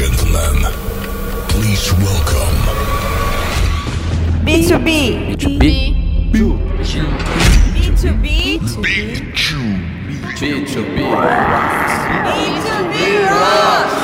gentlemen, please welcome B2B. B2B. B2B. Big Chew. B2B. B2B Rocks.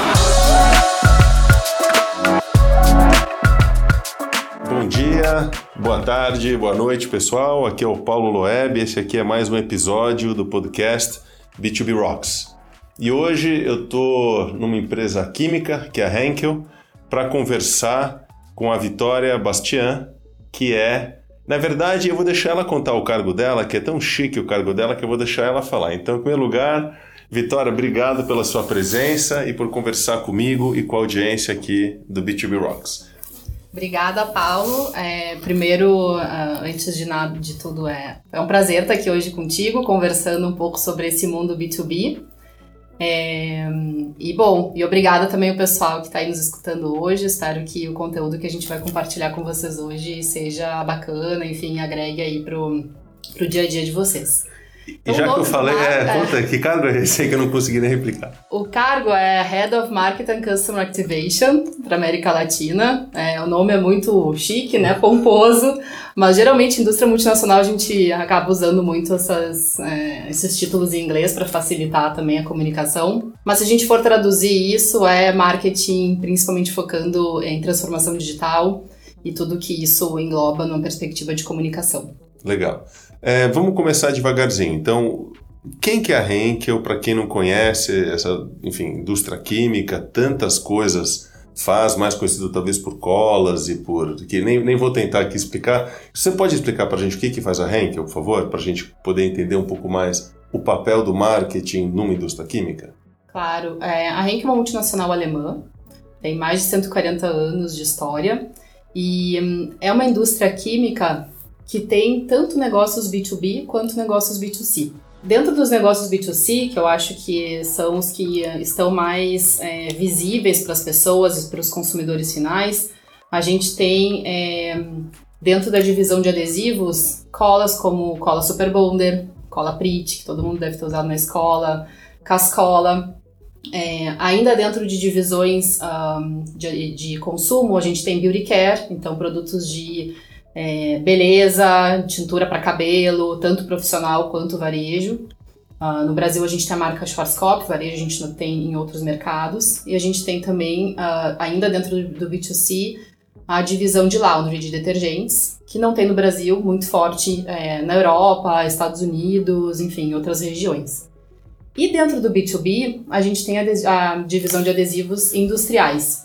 Bom dia, boa tarde, boa noite, pessoal. Aqui é o Paulo Loeb. Esse aqui é mais um episódio do podcast B2B Rocks. E hoje eu tô numa empresa química, que é a Henkel, para conversar com a Vitória Bastian, que é, na verdade, eu vou deixar ela contar o cargo dela, que é tão chique o cargo dela que eu vou deixar ela falar. Então, em primeiro lugar, Vitória, obrigado pela sua presença e por conversar comigo e com a audiência aqui do B2B Rocks. Obrigada, Paulo. É, primeiro, ah, antes de nada, de tudo, é, é um prazer estar aqui hoje contigo, conversando um pouco sobre esse mundo B2B. É, e bom, e obrigada também ao pessoal que está aí nos escutando hoje. Espero que o conteúdo que a gente vai compartilhar com vocês hoje seja bacana, enfim, agregue aí pro, pro dia a dia de vocês. E já que eu falei, é, mar- conta, que cargo é esse aí que eu não consegui nem replicar? O cargo é Head of Market and Customer Activation para América Latina. É, o nome é muito chique, né? Pomposo, mas geralmente indústria multinacional a gente acaba usando muito essas, é, esses títulos em inglês para facilitar também a comunicação. Mas se a gente for traduzir isso, é marketing principalmente focando em transformação digital e tudo que isso engloba numa perspectiva de comunicação. Legal. É, vamos começar devagarzinho. Então, quem que é a Henkel, para quem não conhece, essa, enfim, indústria química, tantas coisas faz, mais conhecido talvez por colas e por... que nem, nem vou tentar aqui explicar. Você pode explicar para a gente o que, que faz a Henkel, por favor, para a gente poder entender um pouco mais o papel do marketing numa indústria química? Claro, é, a Henkel é uma multinacional alemã, tem mais de 140 anos de história e hum, é uma indústria química que tem tanto negócios B2B quanto negócios B2C. Dentro dos negócios B2C, que eu acho que são os que eh, estão mais é, visíveis para as pessoas e para os consumidores finais, a gente tem é, dentro da divisão de adesivos colas como cola Super Bonder, cola Prit, que todo mundo deve ter usado na escola, Cascola. É, ainda dentro de divisões ahn, de, de consumo, a gente tem beauty care, então produtos de é, beleza, tintura para cabelo, tanto profissional quanto varejo. Ah, no Brasil a gente tem a marca Schwarzkopf, varejo a gente não tem em outros mercados. E a gente tem também, ah, ainda dentro do, do B2C, a divisão de laundry de detergentes, que não tem no Brasil, muito forte é, na Europa, Estados Unidos, enfim, outras regiões. E dentro do B2B, a gente tem a, a divisão de adesivos industriais,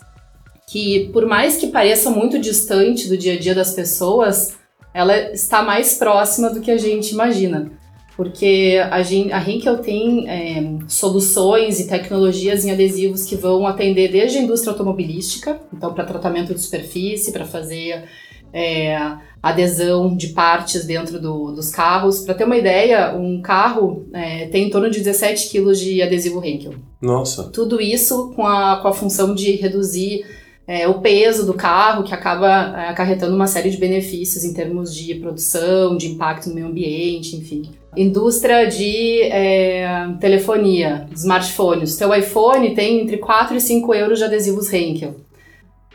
que por mais que pareça muito distante do dia a dia das pessoas, ela está mais próxima do que a gente imagina. Porque a, gen- a Henkel tem é, soluções e tecnologias em adesivos que vão atender desde a indústria automobilística, então para tratamento de superfície, para fazer é, adesão de partes dentro do- dos carros. Para ter uma ideia, um carro é, tem em torno de 17 quilos de adesivo Henkel. Nossa, Tudo isso com a, com a função de reduzir é, o peso do carro, que acaba é, acarretando uma série de benefícios em termos de produção, de impacto no meio ambiente, enfim. Indústria de é, telefonia, smartphones. Seu iPhone tem entre 4 e 5 euros de adesivos Henkel.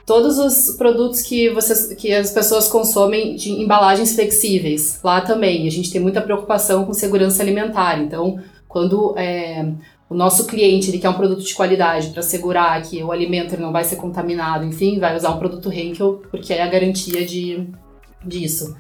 Todos os produtos que, vocês, que as pessoas consomem de embalagens flexíveis, lá também. A gente tem muita preocupação com segurança alimentar. Então, quando é, o nosso cliente ele quer um produto de qualidade para assegurar que o alimento não vai ser contaminado, enfim, vai usar um produto Henkel porque é a garantia de, disso.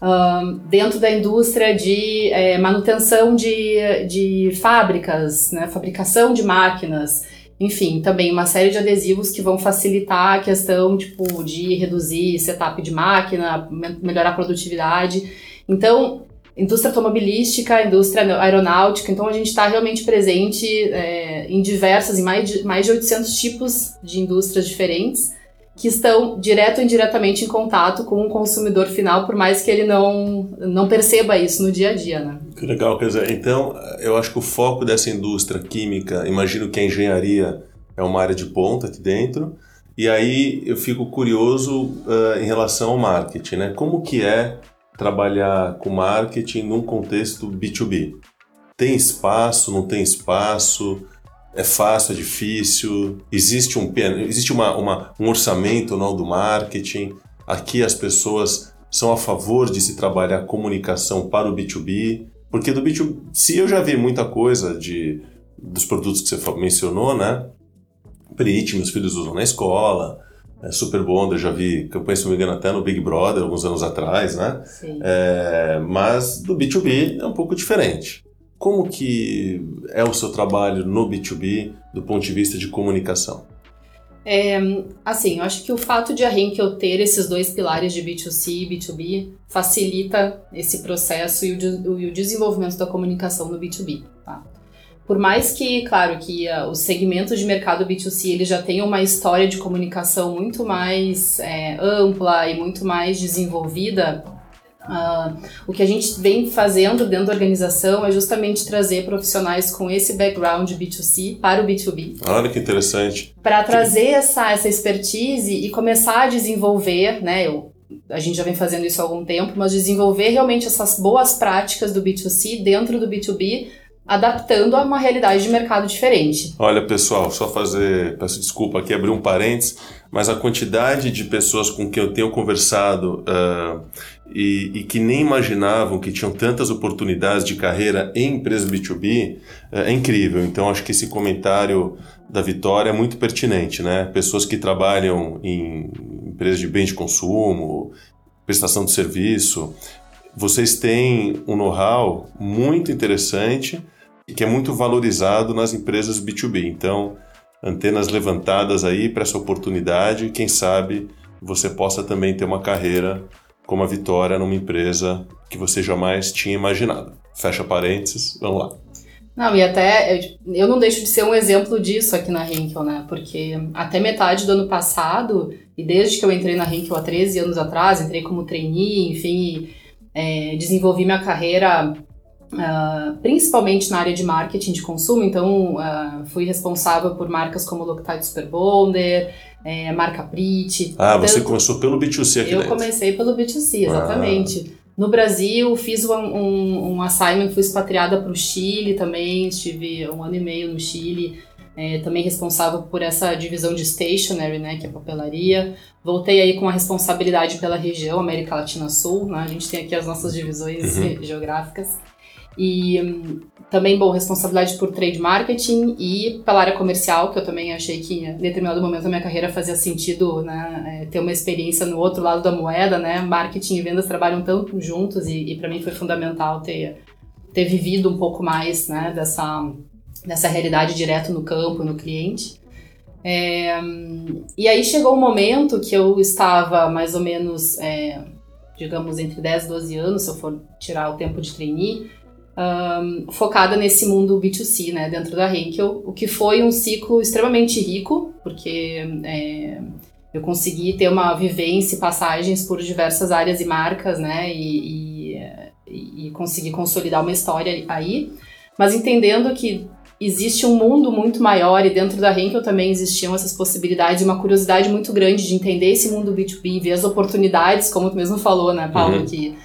Ahn, dentro da indústria de é, manutenção de, de fábricas, né, fabricação de máquinas, enfim, também uma série de adesivos que vão facilitar a questão tipo, de reduzir setup de máquina, me- melhorar a produtividade. Então, indústria automobilística, indústria aeronáutica, então a gente está realmente presente é, em diversas, em mais de, mais de 800 tipos de indústrias diferentes que estão direto ou indiretamente em contato com o consumidor final, por mais que ele não, não perceba isso no dia a dia, né? que legal. Quer dizer, então, eu acho que o foco dessa indústria química, imagino que a engenharia é uma área de ponta aqui dentro, e aí eu fico curioso ah, em relação ao marketing, né? Como que é trabalhar com marketing num contexto B2B? Tem espaço, não tem espaço? É fácil, é difícil? Existe um, existe uma, uma, um orçamento não, do marketing? Aqui as pessoas são a favor de se trabalhar comunicação para o B2B? Porque do B2C eu já vi muita coisa de, dos produtos que você mencionou, né? Prit, meus filhos usam na escola, é Super Bond, eu já vi campanha, se não me engano, até no Big Brother, alguns anos atrás, né? Sim. É, mas do B2B é um pouco diferente. Como que é o seu trabalho no B2B do ponto de vista de comunicação? É, assim, eu acho que o fato de a Henkel ter esses dois pilares de B2C e B2B facilita esse processo e o, e o desenvolvimento da comunicação no B2B. Por mais que, claro, que uh, os segmentos de mercado B2C ele já tenham uma história de comunicação muito mais é, ampla e muito mais desenvolvida, uh, o que a gente vem fazendo dentro da organização é justamente trazer profissionais com esse background B2C para o B2B. Olha que interessante. Para trazer essa, essa expertise e começar a desenvolver, né? Eu, a gente já vem fazendo isso há algum tempo, mas desenvolver realmente essas boas práticas do B2C dentro do B2B adaptando a uma realidade de mercado diferente. Olha, pessoal, só fazer, peço desculpa aqui, abrir um parênteses, mas a quantidade de pessoas com quem eu tenho conversado uh, e, e, que nem imaginavam que tinham tantas oportunidades de carreira em empresas B2B uh, é incrível. Então, acho que esse comentário da Vitória é muito pertinente, né? Pessoas que trabalham em empresas de bens de consumo, prestação de serviço, vocês têm um know-how muito interessante que é muito valorizado nas empresas B2B. Então, antenas levantadas aí para essa oportunidade, quem sabe você possa também ter uma carreira como a Vitória numa empresa que você jamais tinha imaginado. Fecha parênteses, vamos lá. Não, e até eu, eu não deixo de ser um exemplo disso aqui na Henkel, né? Porque até metade do ano passado, e desde que eu entrei na Henkel há 13 anos atrás, entrei como trainee, enfim, é, desenvolvi minha carreira Uh, principalmente na área de marketing de consumo, então uh, fui responsável por marcas como Loctite Super Bonder, é, marca Prit. Ah, você começou pelo B2C aqui Eu dentro. comecei pelo B2C, exatamente. Ah. No Brasil, fiz um, um, um assignment, fui expatriada para o Chile também, estive um ano e meio no Chile, é, também responsável por essa divisão de stationery, né, que é papelaria. Voltei aí com a responsabilidade pela região América Latina Sul, né, a gente tem aqui as nossas divisões uhum. geográficas. E um, também, bom, responsabilidade por trade marketing e pela área comercial, que eu também achei que em determinado momento da minha carreira fazia sentido né, é, ter uma experiência no outro lado da moeda, né? Marketing e vendas trabalham tanto juntos e, e para mim foi fundamental ter, ter vivido um pouco mais né, dessa, dessa realidade direto no campo, no cliente. É, e aí chegou um momento que eu estava mais ou menos, é, digamos, entre 10 e 12 anos, se eu for tirar o tempo de trainee, um, focada nesse mundo B2C, né, dentro da Henkel, o que foi um ciclo extremamente rico, porque é, eu consegui ter uma vivência e passagens por diversas áreas e marcas, né, e, e, e consegui consolidar uma história aí, mas entendendo que existe um mundo muito maior e dentro da Henkel também existiam essas possibilidades, uma curiosidade muito grande de entender esse mundo B2B, ver as oportunidades, como tu mesmo falou, né, Paulo, uhum. que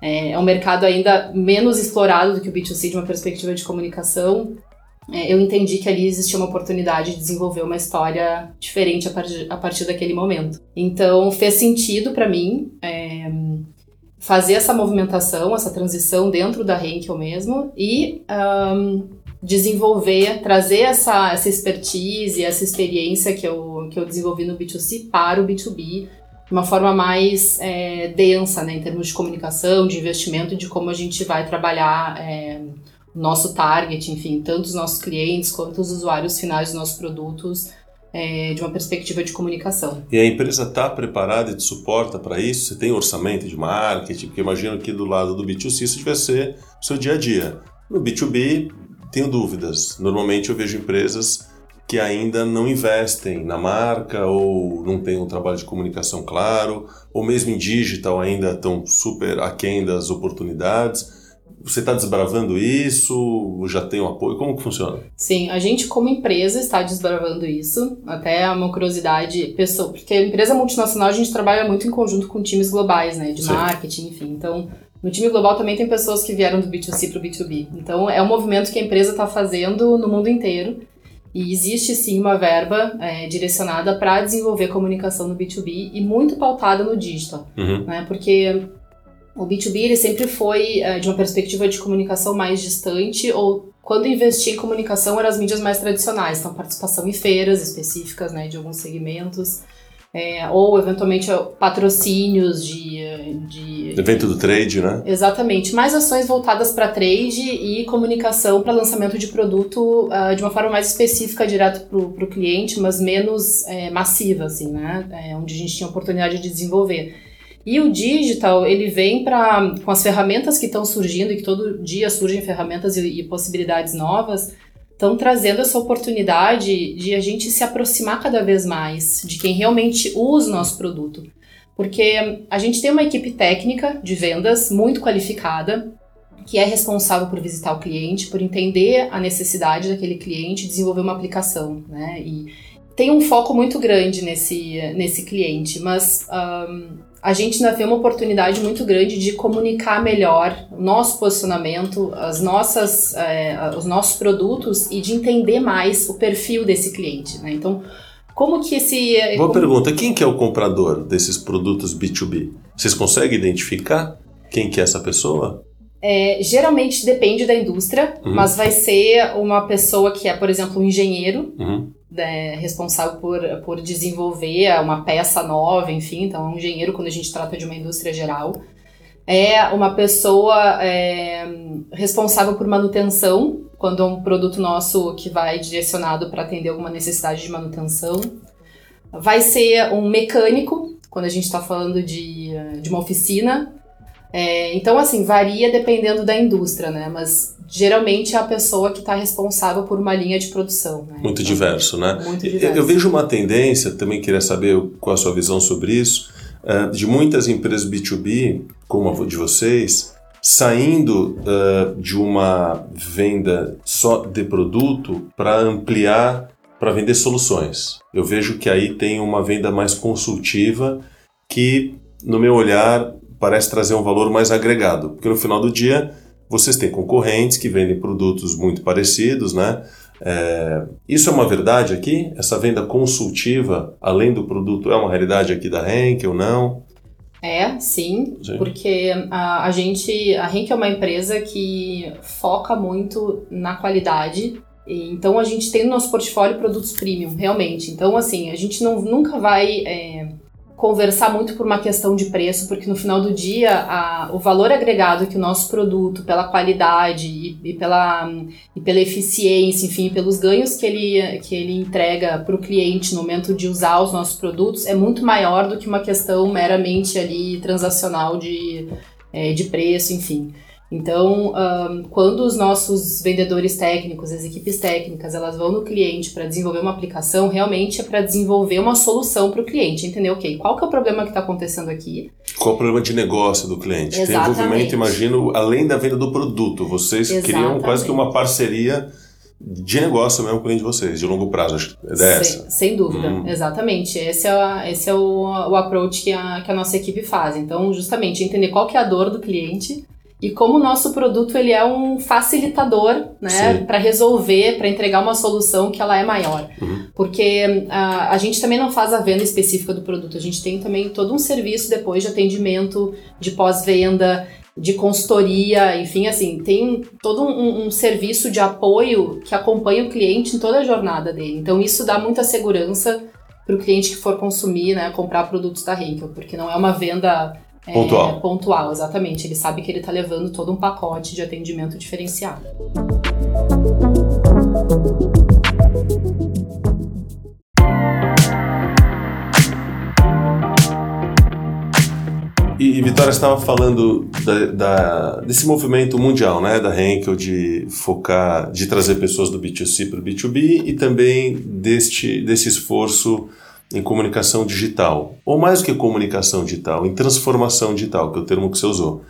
é, é um mercado ainda menos explorado do que o B2C de uma perspectiva de comunicação. É, eu entendi que ali existia uma oportunidade de desenvolver uma história diferente a partir, a partir daquele momento. Então fez sentido para mim é, fazer essa movimentação, essa transição dentro da Henkel mesmo e um, desenvolver, trazer essa, essa expertise, essa experiência que eu, que eu desenvolvi no B2C para o B2B de uma forma mais é, densa, né, em termos de comunicação, de investimento de como a gente vai trabalhar é, o nosso target, enfim, tanto os nossos clientes quanto os usuários finais dos nossos produtos, é, de uma perspectiva de comunicação. E a empresa está preparada e te suporta para isso? Você tem orçamento de marketing? Porque imagino que do lado do B2C isso deve ser o seu dia a dia. No B2B, tenho dúvidas. Normalmente eu vejo empresas que ainda não investem na marca ou não têm um trabalho de comunicação claro, ou mesmo em digital ainda estão super aquém das oportunidades. Você está desbravando isso? Já tem um apoio? Como que funciona? Sim, a gente como empresa está desbravando isso. Até é uma curiosidade, pessoa, porque a empresa multinacional a gente trabalha muito em conjunto com times globais, né, de Sim. marketing, enfim. Então, no time global também tem pessoas que vieram do B2C para o B2B. Então, é um movimento que a empresa está fazendo no mundo inteiro E existe sim uma verba é, direcionada para desenvolver comunicação no B2B e muito pautada no digital, Uhum. né? Porque o B2B ele sempre foi é, de uma perspectiva de comunicação mais distante ou quando investia em comunicação eram as mídias mais tradicionais, então participação em feiras específicas, né, de alguns segmentos, é, ou eventualmente patrocínios de, de Evento do trade, né? Exatamente. Mais ações voltadas para trade e comunicação para lançamento de produto ah, de uma forma mais específica, direto para o cliente, mas menos é, massiva, assim, né? É, onde a gente tinha oportunidade de desenvolver. E o digital, ele vem para com as ferramentas que estão surgindo e que todo dia surgem ferramentas e, e possibilidades novas, estão trazendo essa oportunidade de a gente se aproximar cada vez mais de quem realmente usa o nosso produto. Porque a gente tem uma equipe técnica de vendas muito qualificada, que é responsável por visitar o cliente, por entender a necessidade daquele cliente e desenvolver uma aplicação, né? E tem um foco muito grande nesse, nesse cliente, mas um, a gente ainda tem uma oportunidade muito grande de comunicar melhor o nosso posicionamento, as nossas, é, os nossos produtos e de entender mais o perfil desse cliente, né? Então, como que esse... Boa como- pergunta. Quem que é o comprador desses produtos B2B? Vocês conseguem identificar quem que é essa pessoa? É, geralmente depende da indústria, Uhum. mas vai ser uma pessoa que é, por exemplo, um engenheiro, Uhum. Né, responsável por, por desenvolver uma peça nova, enfim, então é um engenheiro quando a gente trata de uma indústria geral. É uma pessoa é, responsável por manutenção, quando é um produto nosso que vai direcionado para atender alguma necessidade de manutenção. Vai ser um mecânico, quando a gente está falando de, de uma oficina. É, então, assim, varia dependendo da indústria, né? Mas geralmente é a pessoa que está responsável por uma linha de produção. Né? Muito Então, diverso, né? Muito Eu- diverso. Eu vejo uma tendência, também queria saber qual a sua visão sobre isso, eh, de muitas empresas B2B, como a de vocês, saindo eh, de uma venda só de produto para ampliar para vender soluções. Eu vejo que aí tem uma venda mais consultiva que, no meu olhar, parece trazer um valor mais agregado, porque no final do dia vocês têm concorrentes que vendem produtos muito parecidos, né? É, isso é uma verdade aqui? Essa venda consultiva, além do produto, é uma realidade aqui da Henkel ou não? É, sim, Sim. porque a, a gente, a Henk é uma empresa que foca muito na qualidade, e então a gente tem no nosso portfólio produtos premium, realmente. Então, assim, a gente não, nunca vai é, conversar muito por uma questão de preço, porque no final do dia, a- o valor agregado que o nosso produto, pela qualidade e, e pela, e pela eficiência, enfim, pelos ganhos que ele, que ele entrega para o cliente no momento de usar os nossos produtos, é muito maior do que uma questão meramente ali transacional de, é, de preço, enfim. Então, ahn, quando os nossos vendedores técnicos, as equipes técnicas, elas vão no cliente para desenvolver uma aplicação, realmente é para desenvolver uma solução para o cliente, entender, ok, qual que é o problema que está acontecendo aqui? Qual o problema de negócio do cliente? Tem Exatamente. envolvimento, imagino, além da venda do produto. Vocês criam Exatamente. quase que uma parceria de negócio mesmo com o cliente de vocês, de longo prazo, acho que é dessa. Sem, sem dúvida, Hum. exatamente. Esse é, esse é o, o approach que a, que a nossa equipe faz. Então, justamente, entender qual que é a dor do cliente e como o nosso produto ele é um facilitador, né, para resolver, para entregar uma solução que ela é maior. Uhum. Porque a, a gente também não faz a venda específica do produto, a gente tem também todo um serviço depois de atendimento, de pós-venda, de consultoria, enfim, assim, tem todo um, um serviço de apoio que acompanha o cliente em toda a jornada dele. Então, isso dá muita segurança para o cliente que for consumir, né, comprar produtos da Henkel, porque não é uma venda é, Pontual. pontual, exatamente. Ele sabe que ele está levando todo um pacote de atendimento diferenciado. E, e Vitória estava falando da, da- desse movimento mundial, né, da Henkel de focar, de trazer pessoas do B2C para o B2B e também deste desse esforço em comunicação digital, ou mais do que comunicação digital, em transformação digital, que é o termo que você usou.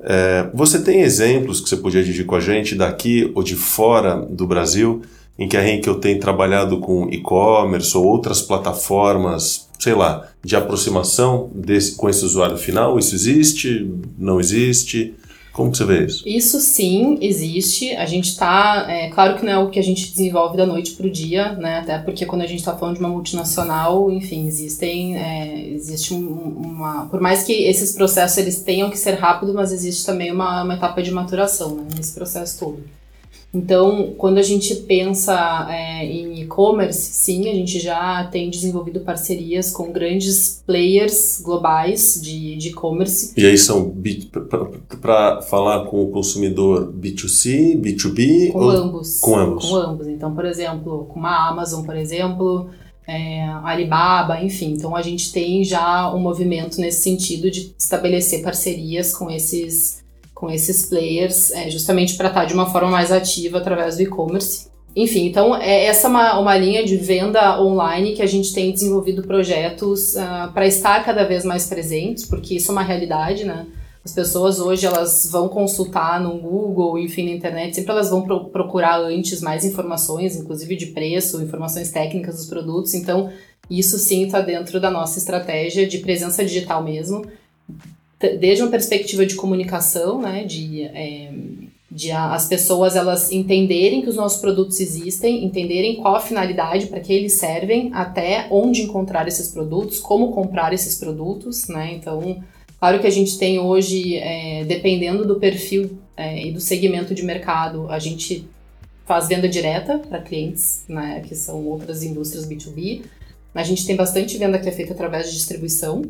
É, você tem exemplos que você podia dividir com a gente daqui ou de fora do Brasil em que a Henkel tem trabalhado com e-commerce ou outras plataformas, sei lá, de aproximação desse, com esse usuário final? Isso existe? Não existe? Como que você vê isso? Isso sim existe. A gente está, é, claro que não é o que a gente desenvolve da noite para o dia, né? Até porque quando a gente está falando de uma multinacional, enfim, existem, é, existe um, uma, por mais que esses processos eles tenham que ser rápidos, mas existe também uma, uma etapa de maturação né, nesse processo todo. Então, quando a gente pensa é, em e-commerce, sim, a gente já tem desenvolvido parcerias com grandes players globais de e-commerce. E aí são para falar com o consumidor B2C, B2B? Com ou... ambos. Com ambos. Com ambos. Então, por exemplo, com uma Amazon, por exemplo, é, Alibaba, enfim. Então, a gente tem já um movimento nesse sentido de estabelecer parcerias com esses com esses players, é, justamente para estar tá de uma forma mais ativa através do e-commerce. Enfim, então é essa uma, uma linha de venda online que a gente tem desenvolvido projetos uh, ah, para estar cada vez mais presentes, porque isso é uma realidade, né? As pessoas hoje elas vão consultar no Google, enfim, na internet, sempre elas vão pro procurar antes mais informações, inclusive de preço, informações técnicas dos produtos. Então, isso sim está dentro da nossa estratégia de presença digital mesmo, desde uma perspectiva de comunicação, né, de, é, de a, as pessoas elas entenderem que os nossos produtos existem, entenderem qual a finalidade para que eles servem, até onde encontrar esses produtos, como comprar esses produtos, né, então claro que a gente tem hoje, é, dependendo do perfil é, e do segmento de mercado, a gente faz venda direta para clientes, né, que são outras indústrias B2B, a gente tem bastante venda que é feita através de distribuição,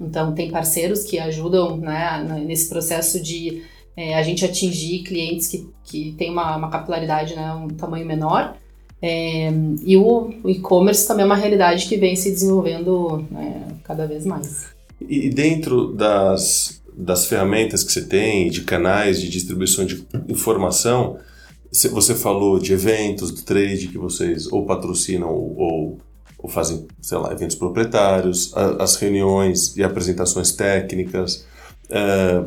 então, tem parceiros que ajudam né, nesse processo de é, a gente atingir clientes que, que têm uma, uma capilaridade, né, um tamanho menor. É, e o, o e-commerce também é uma realidade que vem se desenvolvendo né, cada vez mais. E dentro das, das ferramentas que você tem, de canais de distribuição de informação, você falou de eventos, do trade que vocês ou patrocinam ou, ou ou fazem, sei lá, eventos proprietários, a, as reuniões e apresentações técnicas, é,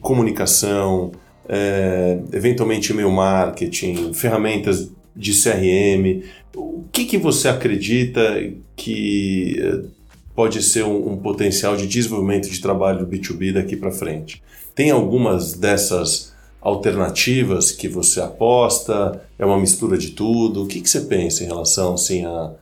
comunicação, é, eventualmente e-mail marketing, ferramentas de CRM. O que, que você acredita que é, pode ser um, um potencial de desenvolvimento de trabalho B2B daqui para frente? Tem algumas dessas alternativas que você aposta? É uma mistura de tudo? O que, que você pensa em relação assim, a,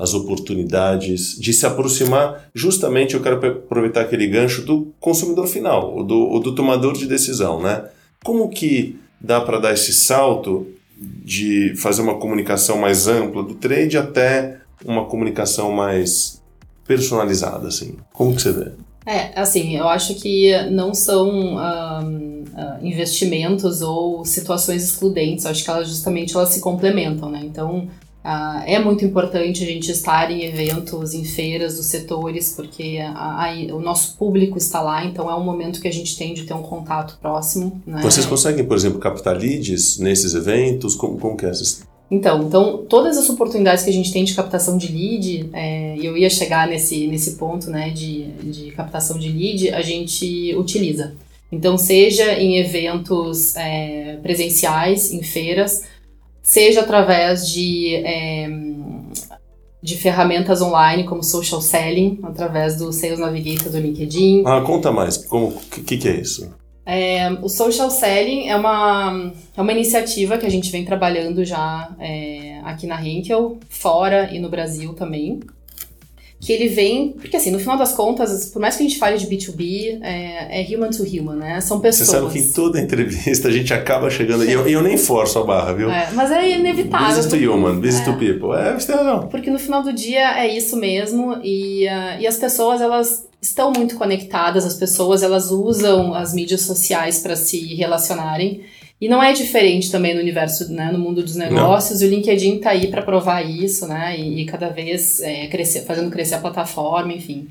as oportunidades de se aproximar. Justamente eu quero aproveitar aquele gancho do consumidor final, o do, do tomador de decisão, né? Como que dá para dar esse salto de fazer uma comunicação mais ampla do trade até uma comunicação mais personalizada, assim? Como que você vê? É, assim, eu acho que não são um, investimentos ou situações excludentes, eu acho que elas justamente elas se complementam, né? Então, Uh, é muito importante a gente estar em eventos, em feiras dos setores, porque a, a, o nosso público está lá, então é um momento que a gente tem de ter um contato próximo. Né? Vocês conseguem, por exemplo, captar leads nesses eventos? Como, como que é essa então, então, todas as oportunidades que a gente tem de captação de lead, é, e eu ia chegar nesse, nesse ponto né, de, de captação de lead, a gente utiliza. Então, seja em eventos é, presenciais, em feiras, seja através de, é, de ferramentas online como social selling, através do Sales Navigator do LinkedIn. Ah, conta mais, o que, que, é isso? É, o social selling é uma, é uma iniciativa que a gente vem trabalhando já é, aqui na Henkel, fora e no Brasil também que ele vem, porque assim, no final das contas, por mais que a gente fale de B2B, é, é human to human, né? São pessoas. Você sabe que em toda entrevista a gente acaba chegando, e eu, eu nem forço a barra, viu? É, mas é inevitável. Business to human, business é. to people. É, razão. Porque no final do dia é isso mesmo, e, uh, e as pessoas, elas estão muito conectadas, as pessoas, elas usam as mídias sociais para se relacionarem. E não é diferente também no universo, né, no mundo dos negócios. Não. O LinkedIn está aí para provar isso, né? E, e cada vez é, crescer, fazendo crescer a plataforma, enfim.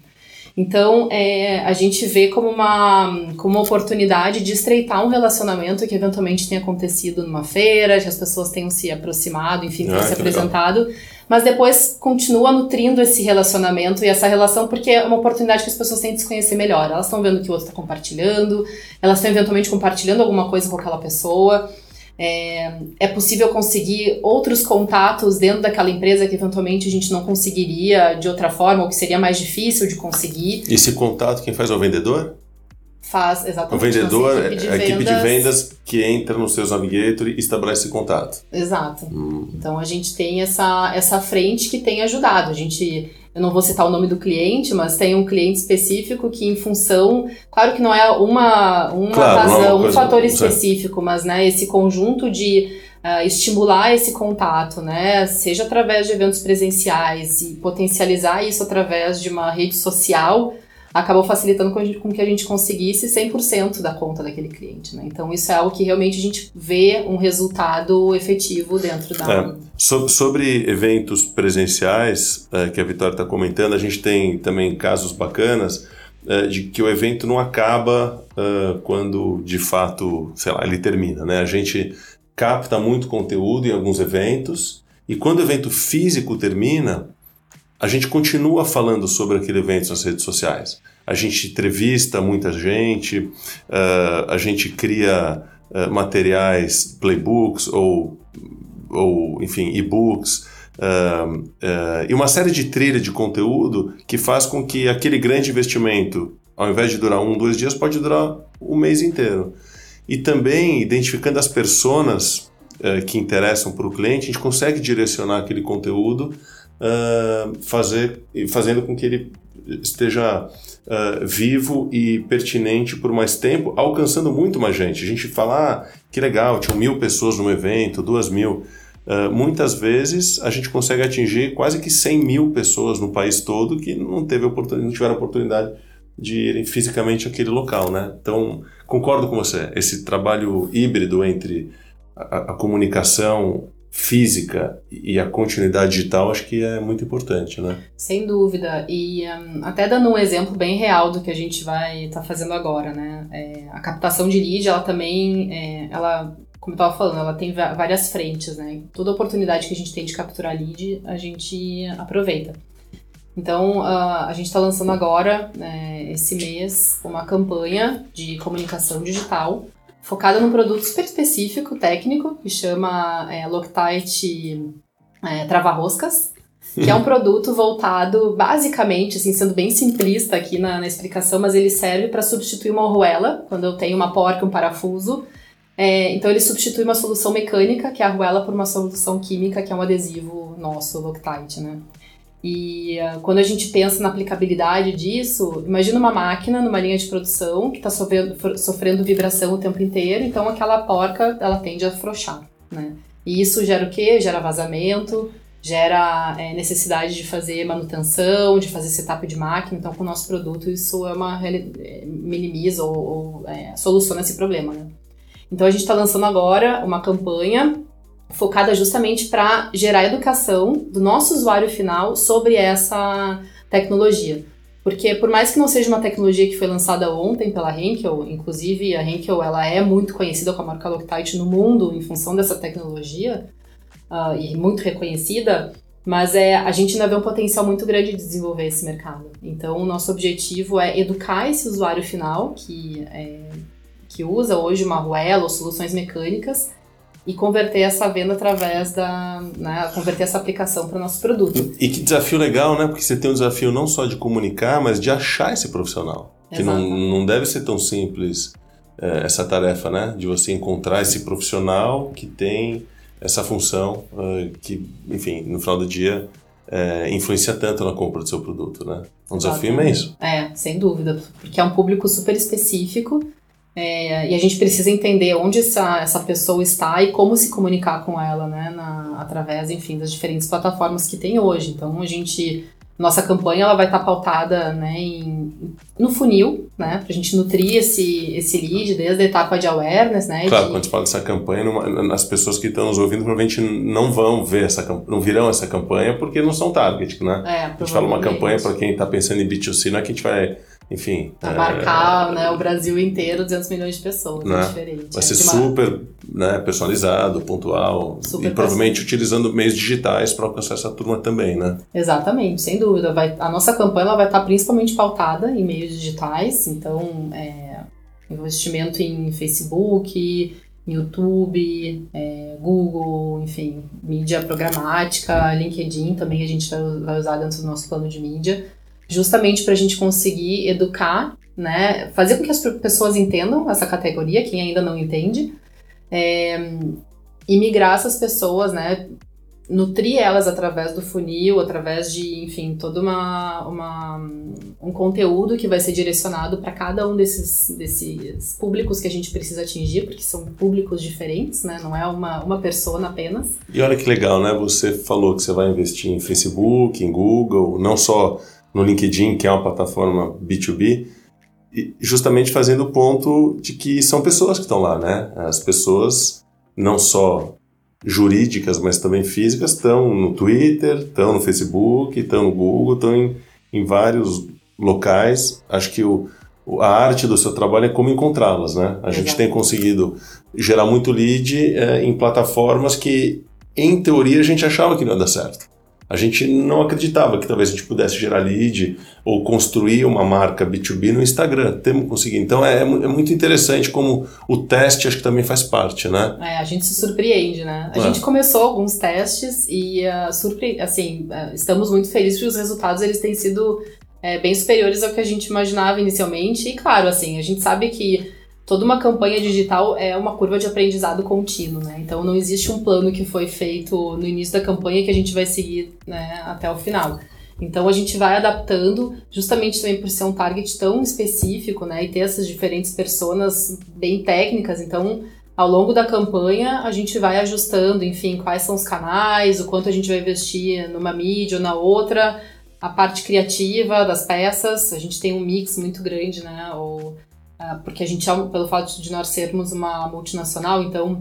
Então, é, a gente vê como uma, como uma oportunidade de estreitar um relacionamento que eventualmente tenha acontecido numa feira, que as pessoas tenham se aproximado, enfim, tenham ah, se apresentado. Legal mas depois continua nutrindo esse relacionamento e essa relação, porque é uma oportunidade que as pessoas têm de se conhecer melhor. Elas estão vendo que o outro está compartilhando, elas estão eventualmente compartilhando alguma coisa com aquela pessoa. É, é, possível conseguir outros contatos dentro daquela empresa que eventualmente a gente não conseguiria de outra forma, ou que seria mais difícil de conseguir. Esse contato quem faz é o vendedor? Faz, exatamente. O vendedor nossa é a equipe de vendas que entra no seus Navigator e estabelece contato. Exato. Hum. Então a gente tem essa, essa frente que tem ajudado. A gente, eu não vou citar o nome do cliente, mas tem um cliente específico que, em função, claro que não é uma, uma Claro, é uma razão, um coisa- fator certo. específico, mas né, esse conjunto de ah, estimular esse contato, né, seja através de eventos presenciais e potencializar isso através de uma rede social, acabou facilitando com, gente- com que a gente conseguisse 100% da conta daquele cliente. Né? Então isso é algo que realmente a gente vê um resultado efetivo dentro da, É. So- sobre eventos presenciais, eh, que a Vitória está comentando, a gente tem também casos bacanas eh, de que o evento não acaba eh, quando de fato, sei lá, ele termina, né? A gente capta muito conteúdo em alguns eventos e quando o evento físico termina, a gente continua falando sobre aquele evento nas redes sociais. A gente entrevista muita gente, eh, a gente cria eh, materiais, playbooks ou ou enfim, e-books, ah, e uma série de trilha de conteúdo que faz com que aquele grande investimento, ao invés de durar um, dois dias, pode durar um mês inteiro. E também, identificando as personas eh, que interessam para o cliente, a gente consegue direcionar aquele conteúdo, ah, fazer, fazendo com que ele esteja ah, vivo e pertinente por mais tempo, alcançando muito mais gente. A gente fala, ah, que legal, tinham mil pessoas no evento, duas mil. Ah, muitas vezes a gente consegue atingir quase que 100 mil pessoas no país todo que não, teve oportunidade, não tiveram oportunidade de irem fisicamente àquele local, né? Então, concordo com você. Esse trabalho híbrido entre a, a comunicação física e a continuidade digital acho que é muito importante, né? Sem dúvida. E hum, até dando um exemplo bem real do que a gente vai estar fazendo agora, né? É, a captação de lead, ela também, é, ela, como eu estava falando, ela tem várias frentes, né? Toda oportunidade que a gente tem de capturar lead, a gente aproveita. Então, ah, a gente está lançando agora, né, esse mês, uma campanha de comunicação digital focada num produto super específico, técnico, que chama é, Loctite é, Trava-Roscas que é um produto voltado basicamente, assim, sendo bem simplista aqui na, na explicação, mas ele serve para substituir uma arruela, quando eu tenho uma porca um parafuso. É, então ele substitui uma solução mecânica, que é a arruela, por uma solução química, que é um adesivo nosso, Loctite, né? E ah, quando a gente pensa na aplicabilidade disso, imagina uma máquina numa linha de produção que está sofrendo, fr- sofrendo vibração o tempo inteiro, então aquela porca ela tende a afrouxar, né? E isso gera o quê? Gera vazamento, gera é, necessidade de fazer manutenção, de fazer setup de máquina. Então, com o nosso produto, isso é uma é, minimiza ou, ou, é, soluciona esse problema. Né? Então, a gente está lançando agora uma campanha focada justamente para gerar educação do nosso usuário final sobre essa tecnologia. Porque por mais que não seja uma tecnologia que foi lançada ontem pela Henkel, inclusive a Henkel ela é muito conhecida com a marca Loctite no mundo em função dessa tecnologia, ah, e muito reconhecida, mas é, a gente ainda vê um potencial muito grande de desenvolver esse mercado. Então, o nosso objetivo é educar esse usuário final que, é, que usa hoje uma arruela ou soluções mecânicas e converter essa venda através da. Né, converter essa aplicação para o nosso produto. E que desafio legal, né? Porque você tem um desafio não só de comunicar, mas de achar esse profissional. Que não, Exato. não deve ser tão simples eh, essa tarefa, né? De você encontrar esse profissional que tem essa função eh, que, enfim, no final do dia eh, influencia tanto na compra do seu produto, né? Um desafio imenso. É, sem dúvida, porque é um público super específico é, e a gente precisa entender onde essa, essa pessoa está e como se comunicar com ela, né, na, através, enfim, das diferentes plataformas que tem hoje. Então, a gente, nossa campanha, ela vai estar pautada, né, em, no funil, né, pra gente nutrir esse, esse lead desde a etapa de awareness, né, Claro, de- quando se fala dessa campanha, as pessoas que estão nos ouvindo provavelmente não vão ver essa campanha, não virão essa campanha porque não são target, né? é, A gente fala uma campanha para quem está pensando em B2C, não é que a gente vai, enfim. é, abarcar né, o Brasil inteiro, 200 milhões de pessoas, Né? é diferente. Vai é ser uma- super né, personalizado, pontual Super e provavelmente utilizando meios digitais para alcançar essa turma também, né? Exatamente, sem dúvida. Vai, a nossa campanha ela vai estar principalmente pautada em meios digitais, então é, investimento em Facebook, YouTube, é, Google, enfim, mídia programática, LinkedIn também a gente vai usar dentro do nosso plano de mídia, justamente para a gente conseguir educar né, fazer com que as pessoas entendam essa categoria, quem ainda não entende, é, e migrar essas pessoas, né, nutrir elas através do funil, através de, enfim, todo uma, uma, um conteúdo que vai ser direcionado para cada um desses, desses públicos que a gente precisa atingir, porque são públicos diferentes, né? Não é uma, uma pessoa apenas. E olha que legal, né? Você falou que você vai investir em Facebook, em Google, não só no LinkedIn, que é uma plataforma B2B, justamente fazendo o ponto de que são pessoas que estão lá, né? As pessoas não só jurídicas, mas também físicas, estão no Twitter, estão no Facebook, estão no Google, estão em, em vários locais. Acho que o, a arte do seu trabalho é como encontrá-las, né? A Exato. gente tem conseguido gerar muito lead é, em plataformas que, em teoria, a gente achava que não ia dar certo a gente não acreditava que talvez a gente pudesse gerar lead ou construir uma marca B2B no Instagram. Temos conseguido. Então é, é, muito interessante como o teste acho que também faz parte, né? É, a gente se surpreende, né? A é. gente começou alguns testes e uh, surpre... assim, uh, estamos muito felizes porque os resultados eles têm sido é, bem superiores ao que a gente imaginava inicialmente. E claro, assim, a gente sabe que toda uma campanha digital é uma curva de aprendizado contínuo, né? Então não existe um plano que foi feito no início da campanha que a gente vai seguir né, até o final. Então a gente vai adaptando, justamente também por ser um target tão específico, né? E ter essas diferentes personas bem técnicas. Então, ao longo da campanha, a gente vai ajustando, enfim, quais são os canais, o quanto a gente vai investir numa mídia ou na outra, a parte criativa das peças. A gente tem um mix muito grande, né? Ou porque a gente, pelo fato de nós sermos uma multinacional, então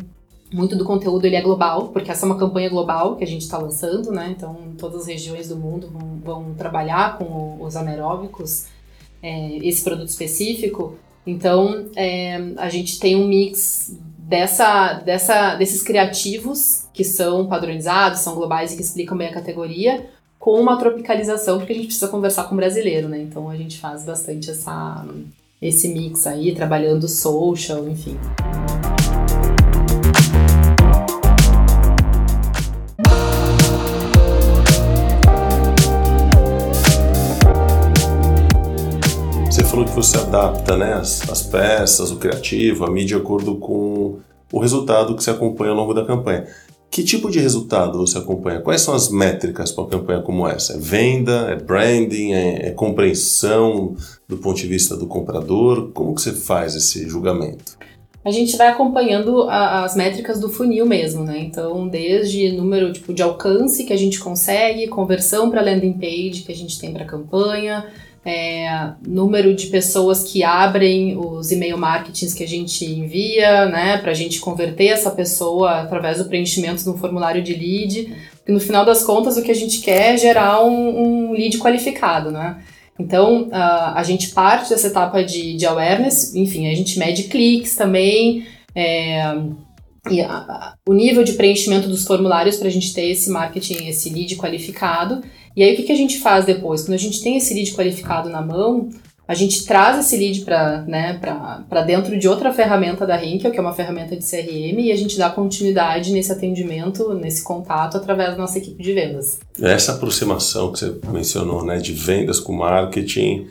muito do conteúdo ele é global, porque essa é uma campanha global que a gente está lançando, né? Então todas as regiões do mundo vão, vão trabalhar com os anaeróbicos, é, esse produto específico. Então é, a gente tem um mix dessa, dessa, desses criativos que são padronizados, são globais e que explicam bem a categoria, com uma tropicalização, porque a gente precisa conversar com o brasileiro, né? Então a gente faz bastante essa, esse mix aí, trabalhando social, enfim. Você falou que você adapta né, as, as peças, o criativo, a mídia de acordo com o resultado que você acompanha ao longo da campanha. Que tipo de resultado você acompanha? Quais são as métricas para uma campanha como essa? É venda? É branding? É, é, compreensão do ponto de vista do comprador? Como que você faz esse julgamento? A gente vai acompanhando a, as métricas do funil mesmo, né? Então, desde número tipo, de alcance que a gente consegue, conversão para landing page que a gente tem para a campanha, é, número de pessoas que abrem os e-mail marketings que a gente envia, né, para a gente converter essa pessoa através do preenchimento de um formulário de lead. E no final das contas, o que a gente quer é gerar um, um lead qualificado, né? Então, uh, a gente parte dessa etapa de, de awareness, enfim, a gente mede cliques também, é, e a, a, o nível de preenchimento dos formulários para a gente ter esse marketing, esse lead qualificado. E aí o que, que a gente faz depois? Quando a gente tem esse lead qualificado na mão, a gente traz esse lead para né, dentro de outra ferramenta da Rinkel, que é uma ferramenta de CRM, e a gente dá continuidade nesse atendimento, nesse contato, através da nossa equipe de vendas. Essa aproximação que você mencionou, né, de vendas com marketing,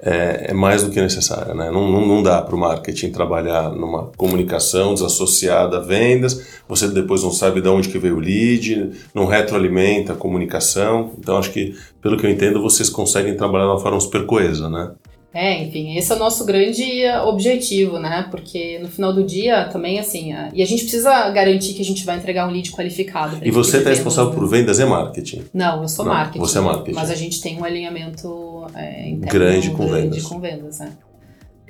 é, é, mais do que necessária. Né? Não, não, não dá para o marketing trabalhar numa comunicação desassociada a vendas, você depois não sabe de onde que veio o lead, não retroalimenta a comunicação. Então, acho que, pelo que eu entendo, vocês conseguem trabalhar de uma forma super coesa, né? É, enfim, esse é o nosso grande objetivo, né? Porque no final do dia também, assim, a... e a gente precisa garantir que a gente vai entregar um lead qualificado. E você está responsável por vendas e marketing? Não, eu sou Não, marketing. Você é marketing. Mas a gente tem um alinhamento é, interno grande com grande vendas. com vendas, né?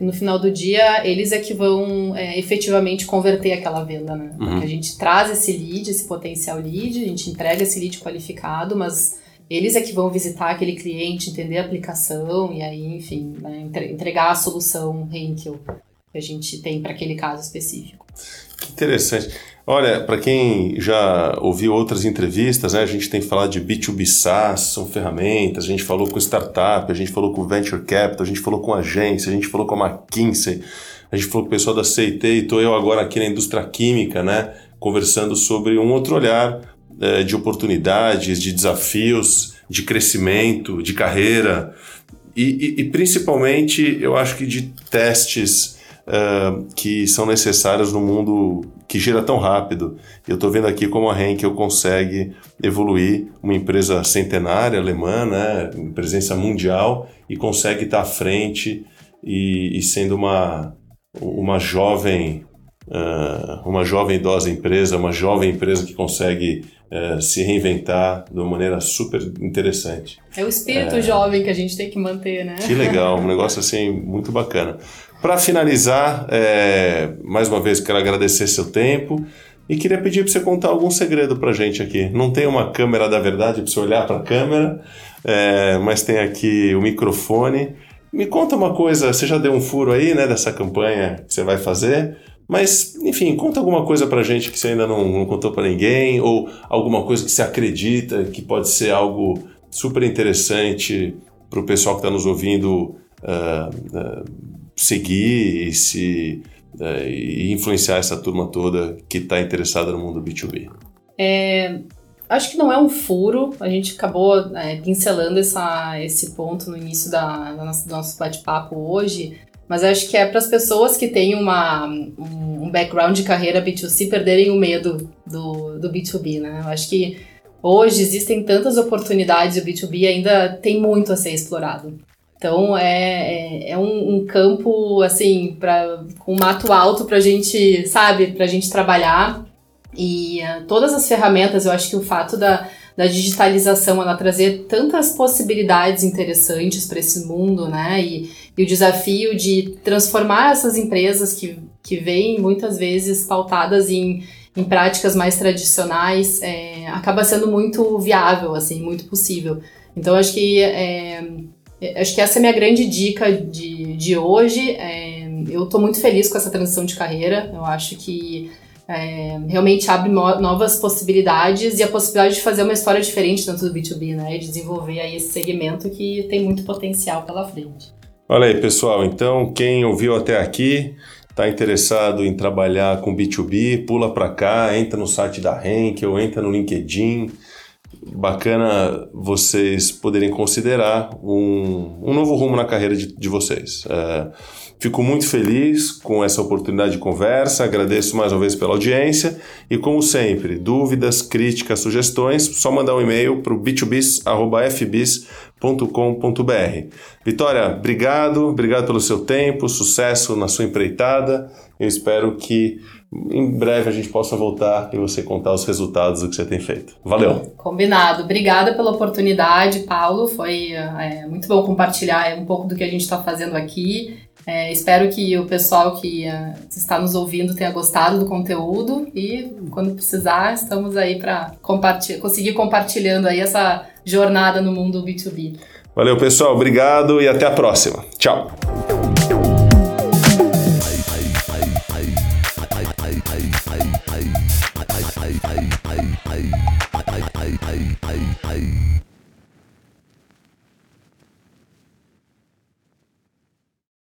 no final do dia, eles é que vão é, efetivamente converter aquela venda, né? Uhum. Porque a gente traz esse lead, esse potencial lead, a gente entrega esse lead qualificado, mas eles é que vão visitar aquele cliente, entender a aplicação e aí, enfim, né, entregar a solução Henkel que a gente tem para aquele caso específico. Que interessante. Olha, para quem já ouviu outras entrevistas, né, a gente tem falado de B2B SaaS, são ferramentas, a gente falou com startup, a gente falou com venture capital, a gente falou com agência, a gente falou com a McKinsey, a gente falou com o pessoal da CIT e estou eu agora aqui na indústria química, né, conversando sobre um outro olhar é, de oportunidades, de desafios, de crescimento, de carreira. e, e, e, principalmente, eu acho que de testes uh, que são necessários no mundo que gira tão rápido. Eu estou vendo aqui como a Henkel consegue evoluir uma empresa centenária alemã, né, presença mundial, e consegue estar à frente e, e sendo uma, uma jovem uh, uma jovem idosa empresa, uma jovem empresa que consegue uh, se reinventar de uma maneira super interessante. É o espírito é... jovem que a gente tem que manter, né? Que legal, um negócio assim muito bacana. Para finalizar, é, mais uma vez quero agradecer seu tempo e queria pedir para você contar algum segredo para gente aqui. Não tem uma câmera da verdade para você olhar para a câmera, é, mas tem aqui o microfone. Me conta uma coisa, você já deu um furo aí, né, dessa campanha que você vai fazer, mas, enfim, conta alguma coisa pra gente que você ainda não, não contou para ninguém, ou alguma coisa que você acredita que pode ser algo super interessante para o pessoal que está nos ouvindo uh, uh, seguir e se uh, e influenciar essa turma toda que está interessada no mundo B2B. É, acho que não é um furo, a gente acabou é, pincelando essa, esse ponto no início da, do nosso bate-papo hoje, mas acho que é para as pessoas que têm uma, um background de carreira B2C perderem o medo do, do B2B, né? Eu acho que hoje existem tantas oportunidades o B2B ainda tem muito a ser explorado. Então é, é, é um, um, campo assim para com mato alto para a gente, sabe, para a gente trabalhar e uh, todas as ferramentas. Eu acho que o fato da, da digitalização ela trazer tantas possibilidades interessantes para esse mundo, né? E, e o desafio de transformar essas empresas que, que vêm muitas vezes pautadas em, em práticas mais tradicionais é, acaba sendo muito viável, assim, muito possível. Então acho que é, acho que essa é a minha grande dica de, de hoje. É, eu estou muito feliz com essa transição de carreira. Eu acho que é, realmente abre novas possibilidades e a possibilidade de fazer uma história diferente dentro do B2B, né? De desenvolver aí esse segmento que tem muito potencial pela frente. Olha aí, pessoal. Então, quem ouviu até aqui, está interessado em trabalhar com B2B, pula para cá, entra no site da Henkel, entra no LinkedIn. Bacana vocês poderem considerar um, um novo rumo na carreira de, de vocês. É, Fico muito feliz com essa oportunidade de conversa, agradeço mais uma vez pela audiência e, como sempre, dúvidas, críticas, sugestões, só mandar um e-mail para o b2bis.fbis.com.br. Vitória, obrigado, obrigado pelo seu tempo, sucesso na sua empreitada. Eu espero que em breve a gente possa voltar e você contar os resultados do que você tem feito. Valeu! Combinado. Obrigada pela oportunidade, Paulo. Foi é, muito bom compartilhar um pouco do que a gente está fazendo aqui. É, espero que o pessoal que uh, está nos ouvindo tenha gostado do conteúdo e quando precisar estamos aí para conseguir compartilhando aí essa jornada no mundo B2B. Valeu pessoal, obrigado e até a próxima. Tchau. はい。はいはいはいはい